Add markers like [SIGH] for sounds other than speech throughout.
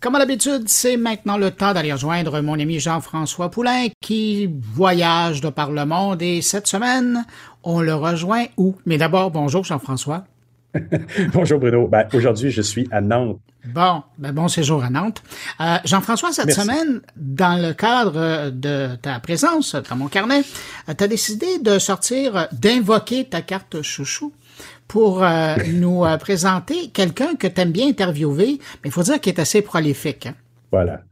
Comme à l'habitude, c'est maintenant le temps d'aller rejoindre mon ami Jean-François Poulain qui voyage de par le monde et cette semaine, on le rejoint où? Mais d'abord, bonjour Jean-François. [LAUGHS] bonjour Bruno. Ben, aujourd'hui, je suis à Nantes. Bon, ben bon séjour à Nantes. Euh, Jean-François, cette semaine, dans le cadre de ta présence dans mon carnet, euh, tu as décidé de sortir, d'invoquer ta carte chouchou pour euh, nous euh, présenter quelqu'un que tu aimes bien interviewer, mais il faut dire qu'il est assez prolifique. Hein. Voilà.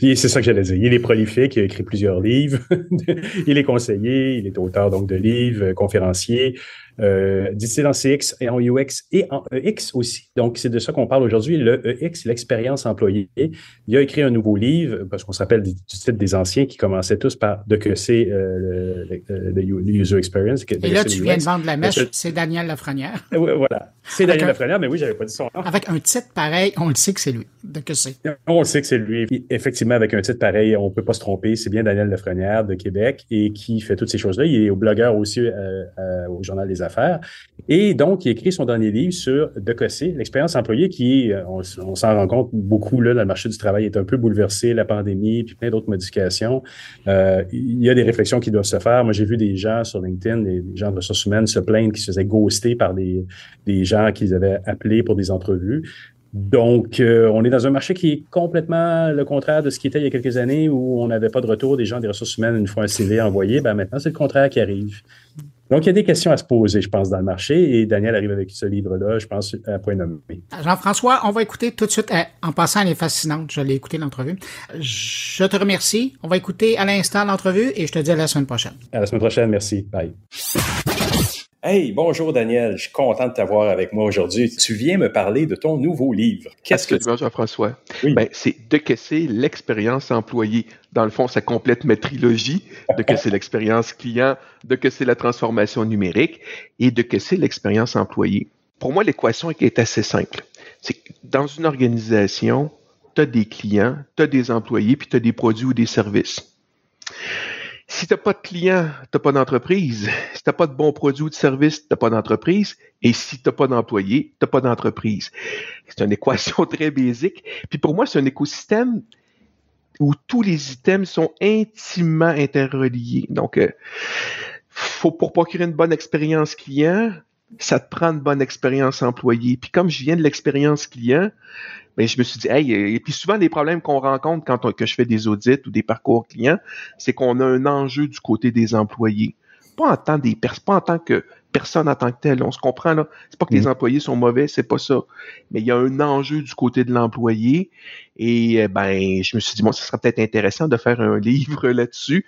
C'est ça que j'allais dire. Il est prolifique, il a écrit plusieurs livres. [LAUGHS] il est conseiller, il est auteur donc de livres, conférencier euh, en CX et en UX et en EX aussi. Donc, c'est de ça qu'on parle aujourd'hui, le EX, l'expérience employée. Il a écrit un nouveau livre, parce qu'on s'appelle du titre des anciens, qui commençaient tous par de que c'est euh, le, user experience. et là, tu viens de vendre la mèche, c'est Daniel Lafrenière. [LAUGHS] voilà. C'est Daniel Lafrenière, mais oui, j'avais pas dit son nom. Avec un titre pareil, on le sait que c'est lui. De que c'est. On le sait que c'est lui. Effectivement, avec un titre pareil, on peut pas se tromper. C'est bien Daniel Lafrenière de Québec et qui fait toutes ces choses-là. Il est au blogueur aussi euh, euh, au Journal des Affaires. Et donc, il écrit son dernier livre sur Decossé, l'expérience employée qui, euh, on, s'en rend compte beaucoup là, le marché du travail, est un peu bouleversé, la pandémie, puis plein d'autres modifications. Euh, il y a des réflexions qui doivent se faire. Moi, j'ai vu des gens sur LinkedIn, des, gens de ressources humaines se plaindre qu'ils se faisaient ghoster par des, des gens qu'ils avaient appelés pour des entrevues. Donc, euh, on est dans un marché qui est complètement le contraire de ce qui était il y a quelques années où on n'avait pas de retour des gens des ressources humaines une fois un CV envoyé. Ben maintenant, c'est le contraire qui arrive. Donc, il y a des questions à se poser, je pense, dans le marché. Et Daniel arrive avec ce livre-là, je pense, à point nommé. Jean-François, on va écouter tout de suite. Eh, en passant, elle est fascinante. Je l'ai écouté l'entrevue. Je te remercie. On va écouter à l'instant l'entrevue et je te dis à la semaine prochaine. À la semaine prochaine. Merci. Bye. Hey, bonjour Daniel, je suis content de t'avoir avec moi aujourd'hui. Tu viens me parler de ton nouveau livre. Qu'est-ce que tu... Jean-François? Oui. Ben, c'est de casser l'expérience employée. Dans le fond, ça complète ma trilogie de casser l'expérience client, de casser la transformation numérique et de casser l'expérience employée. Pour moi, l'équation est assez simple. C'est que dans une organisation, tu as des clients, tu as des employés, puis tu as des produits ou des services. Si tu n'as pas de client, tu n'as pas d'entreprise. Si tu n'as pas de bons produits ou de services, tu n'as pas d'entreprise. Et si tu n'as pas d'employés, tu n'as pas d'entreprise. C'est une équation [LAUGHS] très basique. Puis pour moi, c'est un écosystème où tous les items sont intimement interreliés. Donc, euh, faut pour procurer une bonne expérience client, ça te prend une bonne expérience employé. Puis comme je viens de l'expérience client, ben, je me suis dit, hey, et puis souvent les problèmes qu'on rencontre quand que je fais des audits ou des parcours clients, c'est qu'on a un enjeu du côté des employés. Pas en tant, des pas en tant que personne en tant que tel. On se comprend là. C'est pas que les mm. employés sont mauvais, c'est pas ça. Mais il y a un enjeu du côté de l'employé. Et euh, ben, je me suis dit, bon, ce serait peut-être intéressant de faire un [LAUGHS] livre là-dessus,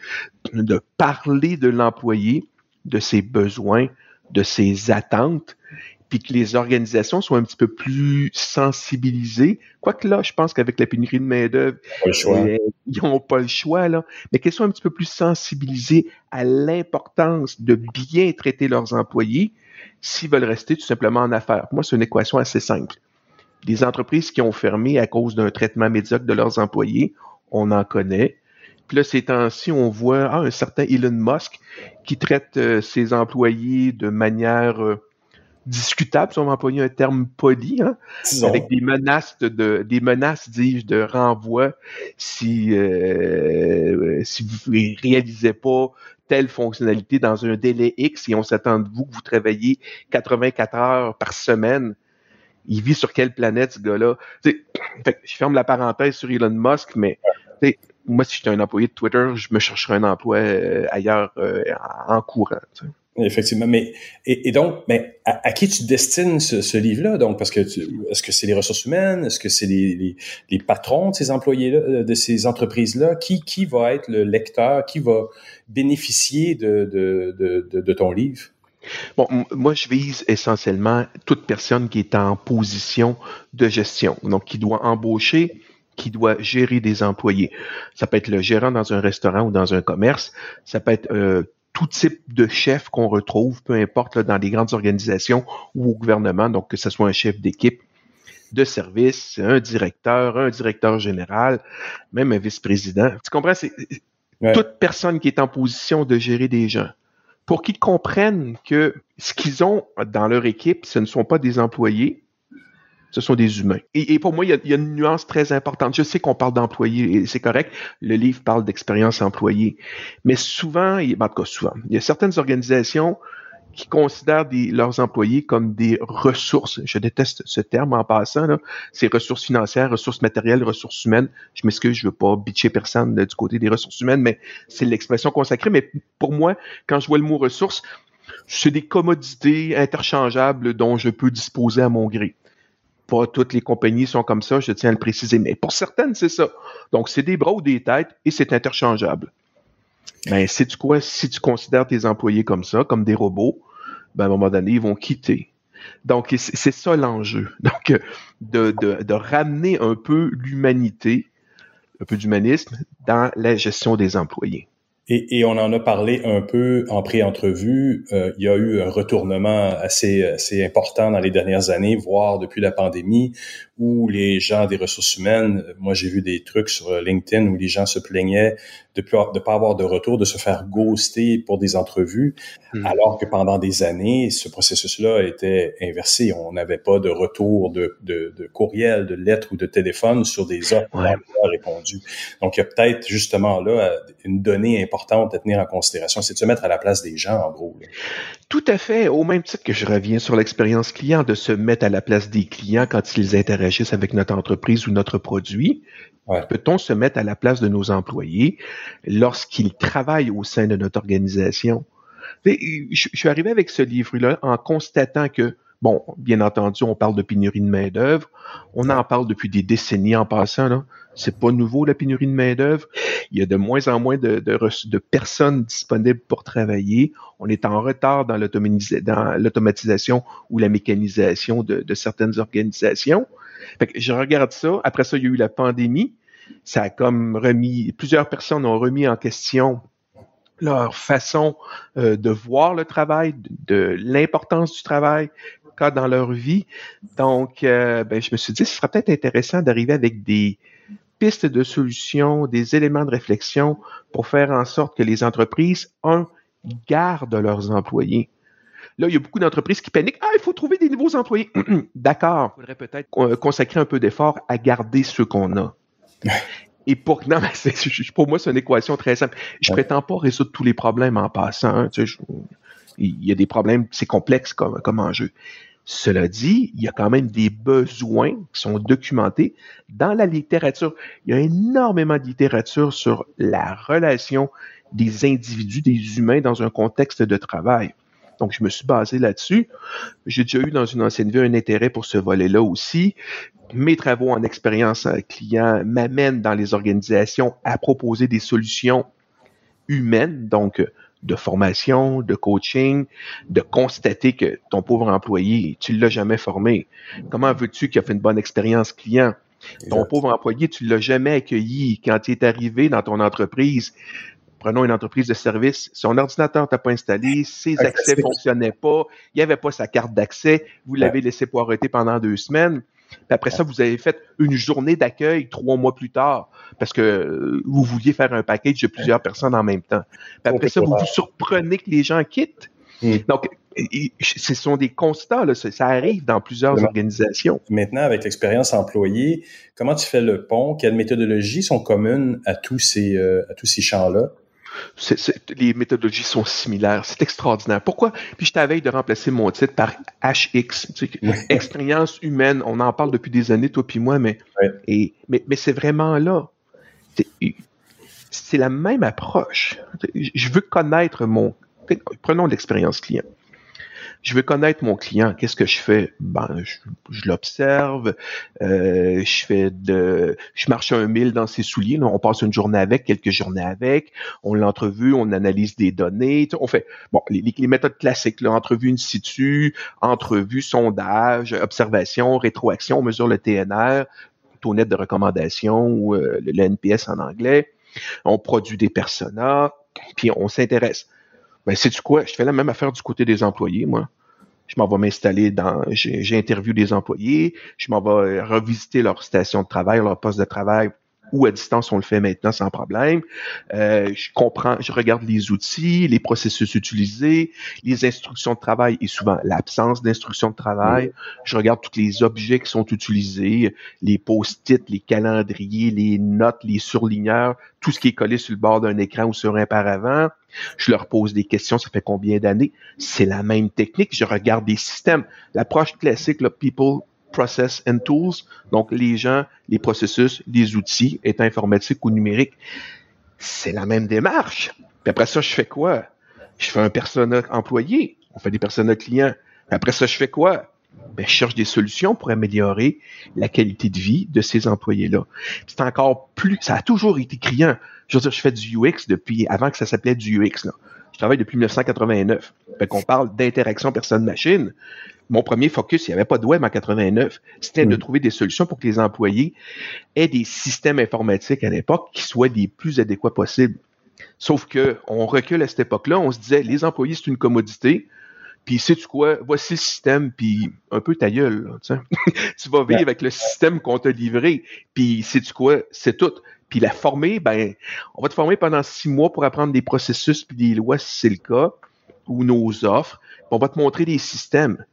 de parler de l'employé, de ses besoins, de ses attentes, puis que les organisations soient un petit peu plus sensibilisées. Quoique là, je pense qu'avec la pénurie de main-d'œuvre, euh, ils n'ont pas le choix, là, mais qu'elles soient un petit peu plus sensibilisées à l'importance de bien traiter leurs employés s'ils veulent rester tout simplement en affaires. Pour moi, c'est une équation assez simple. Des entreprises qui ont fermé à cause d'un traitement médiocre de leurs employés, on en connaît. Puis là, ces temps-ci, on voit ah, un certain Elon Musk qui traite euh, ses employés de manière euh, discutable, si on va employer un terme poli, hein, avec des menaces de, des menaces, dis-je, de renvoi si euh, si vous ne réalisez pas telle fonctionnalité dans un délai X et on s'attend de vous que vous travaillez 84 heures par semaine. Il vit sur quelle planète ce gars-là? [CLEARS THROAT] je ferme la parenthèse sur Elon Musk, mais moi, si j'étais un employé de Twitter, je me chercherais un emploi euh, ailleurs euh, en courant. Effectivement, mais et, donc, mais à, qui tu destines ce, livre-là? Donc, parce que est-ce que c'est les ressources humaines, est-ce que c'est les, les, patrons de ces employés-là, euh, de ces entreprises-là? Qui qui va être le lecteur Qui va bénéficier de de, de, de ton livre? Bon, moi, je vise essentiellement toute personne qui est en position de gestion, donc qui doit embaucher, qui doit gérer des employés. Ça peut être le gérant dans un restaurant ou dans un commerce, ça peut être euh, tout type de chef qu'on retrouve, peu importe dans les grandes organisations ou au gouvernement, donc que ce soit un chef d'équipe de service, un directeur, un directeur général, même un vice-président. Tu comprends? C'est toute personne qui est en position de gérer des gens. Pour qu'ils comprennent que ce qu'ils ont dans leur équipe, ce ne sont pas des employés, Ce sont des humains. Et, pour moi, il y, a, une nuance très importante. Je sais qu'on parle d'employés et c'est correct. Le livre parle d'expérience employée. Mais souvent, ben, en tout souvent, il y a certaines organisations qui considèrent leurs employés comme des ressources. Je déteste ce terme en passant. C'est ressources financières, ressources matérielles, ressources humaines. Je m'excuse, je veux pas bitcher personne du côté des ressources humaines, mais c'est l'expression consacrée. Mais pour moi, quand je vois le mot ressources, c'est des commodités interchangeables dont je peux disposer à mon gré. Pas toutes les compagnies sont comme ça, je tiens à le préciser, mais pour certaines, c'est ça. Donc, c'est des bras ou des têtes et c'est interchangeable. Ben, sais-tu quoi? Si tu considères tes employés comme ça, comme des robots, ben, à un moment donné, ils vont quitter. Donc, c'est ça l'enjeu. [LAUGHS] Donc, de, ramener un peu l'humanité, un peu d'humanisme dans la gestion des employés. Et, et, on en a parlé un peu en pré-entrevue. Euh, il y a eu un retournement assez, assez important dans les dernières années, voire depuis la pandémie, où les gens des ressources humaines, moi j'ai vu des trucs sur LinkedIn où les gens se plaignaient de ne pas avoir de retour, de se faire ghoster pour des entrevues, hmm. alors que pendant des années, ce processus-là était inversé. On n'avait pas de retour de, de, de, courriel, de lettres ou de téléphone sur des offres ouais. répondues. Donc, il y a peut-être justement là une donnée importante à tenir en considération, c'est de se mettre à la place des gens, en gros. Tout à fait. Au même titre que je reviens sur l'expérience client, de se mettre à la place des clients quand ils interagissent avec notre entreprise ou notre produit. Peut-on se mettre à la place de nos employés lorsqu'ils travaillent au sein de notre organisation? Je, suis arrivé avec ce livre-là en constatant que, bon, bien entendu, on parle de pénurie de main-d'œuvre. On en parle depuis des décennies en passant. Là. C'est pas nouveau la pénurie de main d'œuvre. Il y a de moins en moins de, personnes disponibles pour travailler. On est en retard dans l'automatisation ou la mécanisation de, de certaines organisations. Fait que je regarde ça. Après ça, il y a eu la pandémie. Ça a comme remis, plusieurs personnes ont remis en question leur façon euh, de voir le travail, de, l'importance du travail dans leur vie. Donc, euh, ben, je me suis dit, ce serait peut-être intéressant d'arriver avec des pistes de solutions, des éléments de réflexion pour faire en sorte que les entreprises, un, gardent leurs employés. Là, il y a beaucoup d'entreprises qui paniquent. Ah, il faut trouver des nouveaux employés. [CLEARS THROAT] D'accord. Il faudrait peut-être consacrer un peu d'effort à garder ceux qu'on a. Et pour, non, mais pour moi, c'est une équation très simple. Je ne prétends pas résoudre tous les problèmes en passant. Hein. Il y a des problèmes, c'est complexe comme, enjeu. Cela dit, il y a quand même des besoins qui sont documentés dans la littérature. Il y a énormément de littérature sur la relation des individus, des humains dans un contexte de travail. Donc, je me suis basé là-dessus. J'ai déjà eu dans une ancienne vie un intérêt pour ce volet-là aussi. Mes travaux en expérience client m'amènent dans les organisations à proposer des solutions humaines, donc de formation, de coaching, de constater que ton pauvre employé, tu l'as jamais formé. Comment veux-tu qu'il a fait une bonne expérience client? Ton pauvre employé, tu l'as jamais accueilli quand il est arrivé dans ton entreprise prenons une entreprise de service, son ordinateur t'a pas installé, ses accès fonctionnaient pas, il n'y avait pas sa carte d'accès, vous l'avez laissé poireauter pendant deux semaines. Puis après ça, vous avez fait une journée d'accueil trois mois plus tard parce que euh, vous vouliez faire un package de plusieurs personnes en même temps. Puis après ça, vous vous surprenez que les gens quittent. Hmm. Donc, ce sont des constats, là, ça arrive dans plusieurs organisations. Maintenant, avec l'expérience employée, comment tu fais le pont? Quelles méthodologies sont communes à tous ces, euh, à tous ces champs-là? Les méthodologies sont similaires. C'est extraordinaire. Pourquoi? Puis je t'avais de remplacer mon titre par HX. [LAUGHS] Expérience humaine. On en parle depuis des années, toi puis moi, mais, et, mais, mais c'est vraiment là. C'est la même approche. Je veux connaître mon. Prenons l'expérience client je veux connaître mon client. Qu'est-ce que je fais? Ben, je, l'observe, euh, je fais de, je marche un mille dans ses souliers. on passe une journée avec, quelques journées avec. On l'entrevue, on analyse des données. On fait, bon, les, méthodes classiques, là, entrevue in situ, entrevue, sondage, observation, rétroaction, on mesure le TNR, taux net de recommandation ou euh, le NPS en anglais. On produit des personas, puis on s'intéresse. Ben, sais-tu quoi? Je fais la même affaire du côté des employés, moi. Je m'en vais m'installer dans, j'ai interviewé des employés, je m'en vais revisiter leur station de travail, leur poste de travail ou à distance, on le fait maintenant sans problème. Euh, je comprends, je regarde les outils, les processus utilisés, les instructions de travail et souvent l'absence d'instructions de travail. Je regarde tous les objets qui sont utilisés, les post-it, les calendriers, les notes, les surligneurs, tout ce qui est collé sur le bord d'un écran ou sur un paravent. Je leur pose des questions, ça fait combien d'années? C'est la même technique. Je regarde des systèmes. L'approche classique, le people process and tools, donc les gens, les processus, les outils, étant informatiques ou numériques, c'est la même démarche. Puis après ça, je fais quoi? Je fais un persona employé, on fait des personas clients. Puis après ça, je fais quoi? Ben, je cherche des solutions pour améliorer la qualité de vie de ces employés-là. C'est encore plus, ça a toujours été criant. Je veux dire, je fais du UX depuis avant que ça s'appelait du UX. Là. Je travaille depuis 1989. Fait qu'on parle d'interaction personne-machine mon premier focus, il n'y avait pas de web en 89, c'était de trouver des solutions pour que les employés aient des systèmes informatiques à l'époque qui soient les plus adéquats possibles. Sauf que on recule à cette époque-là, on se disait les employés c'est une commodité, puis sais-tu quoi, voici le système, puis un peu ta gueule, [LAUGHS] tu vas vivre avec le système qu'on t'a livré, puis sais-tu quoi, c'est tout. Puis la former, ben, on va te former pendant six mois pour apprendre des processus puis des lois si c'est le cas, ou nos offres. on va te montrer des systèmes.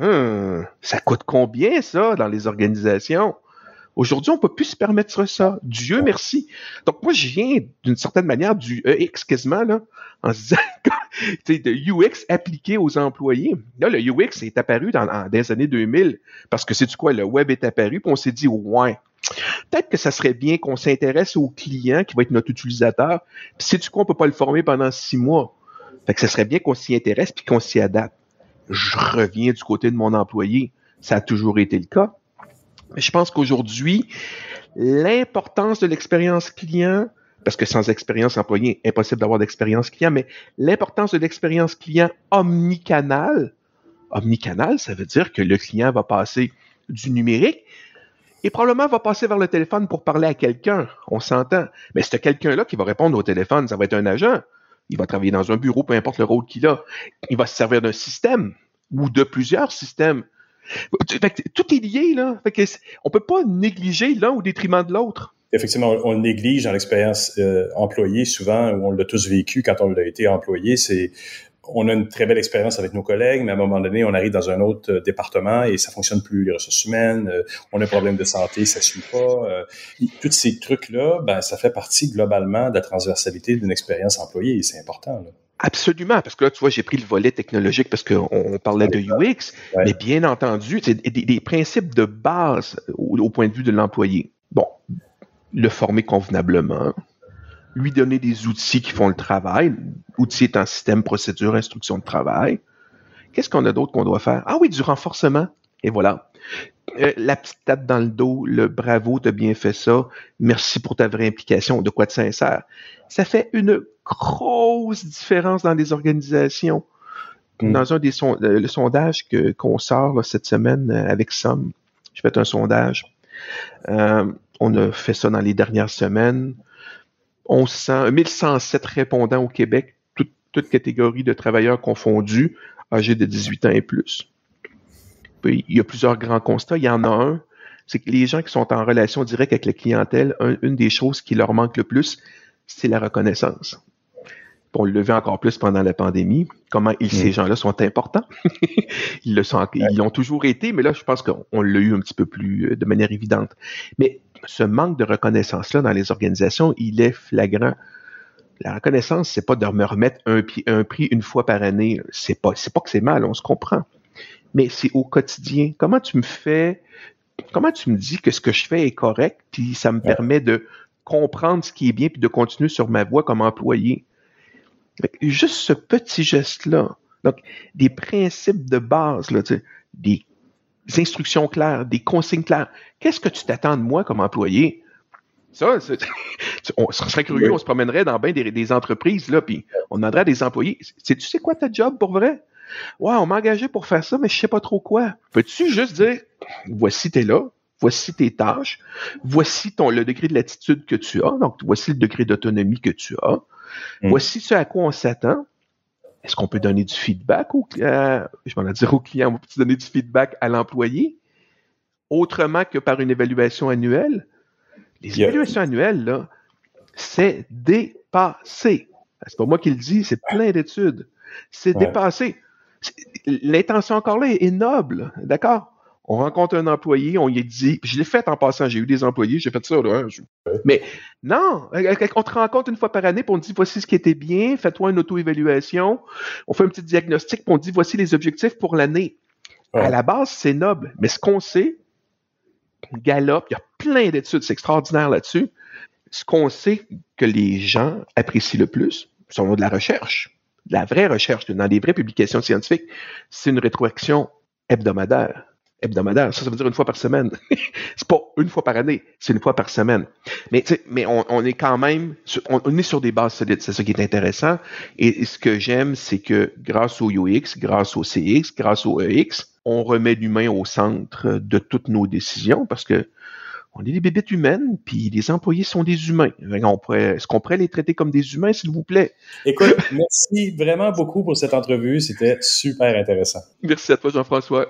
Hum, ça coûte combien ça dans les organisations? Aujourd'hui, on peut plus se permettre ça. Dieu merci. Donc, moi, je viens d'une certaine manière du EX quasiment, là, en se disant, [LAUGHS] de UX appliqué aux employés. Là, le UX est apparu dans, les années 2000 parce que c'est du quoi? Le web est apparu, puis on s'est dit, ouais, peut-être que ça serait bien qu'on s'intéresse au client qui va être notre utilisateur. Puis c'est du quoi? On peut pas le former pendant six mois. Fait que ça serait bien qu'on s'y intéresse puis qu'on s'y adapte je reviens du côté de mon employé. Ça a toujours été le cas. Mais je pense qu'aujourd'hui, l'importance de l'expérience client, parce que sans expérience employé, impossible d'avoir d'expérience client, mais l'importance de l'expérience client omnicanal, omnicanal, ça veut dire que le client va passer du numérique et probablement va passer vers le téléphone pour parler à quelqu'un. On s'entend. Mais c'est quelqu'un-là qui va répondre au téléphone, ça va être un agent. Il va travailler dans un bureau, peu importe le rôle qu'il a. Il va se servir d'un système ou de plusieurs systèmes. tout est lié, là. On ne peut pas négliger l'un au détriment de l'autre. Effectivement, on, le néglige dans l'expérience euh, employée souvent, où on l'a tous vécu quand on l'a été employé. C'est on a une très belle expérience avec nos collègues, mais à un moment donné, on arrive dans un autre euh, département et ça fonctionne plus, les ressources humaines, euh, on a un problème de santé, ça suit pas. Euh, tous ces trucs-là, ben, ça fait partie globalement de la transversalité d'une expérience employée et c'est important. Absolument, parce que là, tu vois, j'ai pris le volet technologique parce qu'on parlait de UX, mais bien entendu, c'est des, principes de base au point de vue de l'employé. Bon, le former convenablement, lui donner des outils qui font le travail. Outils un système, procédure, instruction de travail. Qu'est-ce qu'on a d'autre qu'on doit faire? Ah oui, du renforcement. Et voilà. Euh, la petite tape dans le dos, le bravo, t'as bien fait ça. Merci pour ta vraie implication. De quoi de sincère? Ça fait une grosse différence dans les organisations. Mm. Dans un des euh, le sondage que, qu'on sort cette semaine euh, avec Somme, je fais un sondage. on a fait ça dans les dernières semaines on sent 1107 répondants au Québec, toutes toute catégories de travailleurs confondus, âgés de 18 ans et plus. il y a plusieurs grands constats. Il y en a un, c'est que les gens qui sont en relation directe avec la clientèle, une des choses qui leur manque le plus, c'est la reconnaissance. On le vit encore plus pendant la pandémie. Comment ces mm. gens-là sont importants. [LAUGHS] ils le sont, ils l'ont toujours été, mais là, je pense qu'on l'a eu un petit peu plus euh, de manière évidente. Mais ce manque de reconnaissance-là dans les organisations, il est flagrant. La reconnaissance, c'est pas de me remettre un, un prix une fois par année. C'est pas, c'est pas que c'est mal, on se comprend. Mais c'est au quotidien. Comment tu me fais, comment tu me dis que ce que je fais est correct, puis ça me permet de comprendre ce qui est bien, puis de continuer sur ma voie comme employé? Juste ce petit geste-là. Donc, des principes de base, là, des instructions claires, des consignes claires. Qu'est-ce que tu t'attends de moi comme employé? Ça, [LAUGHS] on serait curieux, on se promènerait dans bien des, entreprises, là, puis on demanderait à des employés, tu sais quoi ta job pour vrai? Ouais, on m'a engagé pour faire ça, mais je sais pas trop quoi. Peux-tu juste dire, voici t'es là, voici tes tâches, voici ton, le degré de latitude que tu as, donc voici le degré d'autonomie que tu as, mm. voici ce à quoi on s'attend, est-ce qu'on peut donner du feedback au client? Je m'en dire au client, on peut donner du feedback à l'employé? Autrement que par une évaluation annuelle? Les évaluations annuelles, là, c'est dépassé. C'est pas moi qui le dis, c'est plein d'études. C'est dépassé. L'intention encore là est noble, d'accord? On rencontre un employé, on lui dit, je l'ai fait en passant, j'ai eu des employés, j'ai fait ça, là, hein, mais non, on te rencontre une fois par année, puis on te dit, voici ce qui était bien, fais-toi une auto-évaluation, on fait un petit diagnostic, puis on dit, voici les objectifs pour l'année. À la base, c'est noble, mais ce qu'on sait, galope, il y a plein d'études, c'est extraordinaire là-dessus. Ce qu'on sait que les gens apprécient le plus, c'est de la recherche, de la vraie recherche, dans des vraies publications scientifiques, c'est une rétroaction hebdomadaire hebdomadaire. Ça, ça veut dire une fois par semaine. [LAUGHS] c'est pas une fois par année, c'est une fois par semaine. Mais, mais on, est quand même, on, est sur des bases solides. C'est ça qui est intéressant. Et, ce que j'aime, c'est que grâce au UX, grâce au CX, grâce au EX, on remet l'humain au centre de toutes nos décisions parce que on est des bébêtes humaines, puis les employés sont des humains. Est-ce qu'on pourrait les traiter comme des humains, s'il vous plaît? Écoute, [LAUGHS] merci vraiment beaucoup pour cette entrevue. C'était super intéressant. Merci à toi, Jean-François.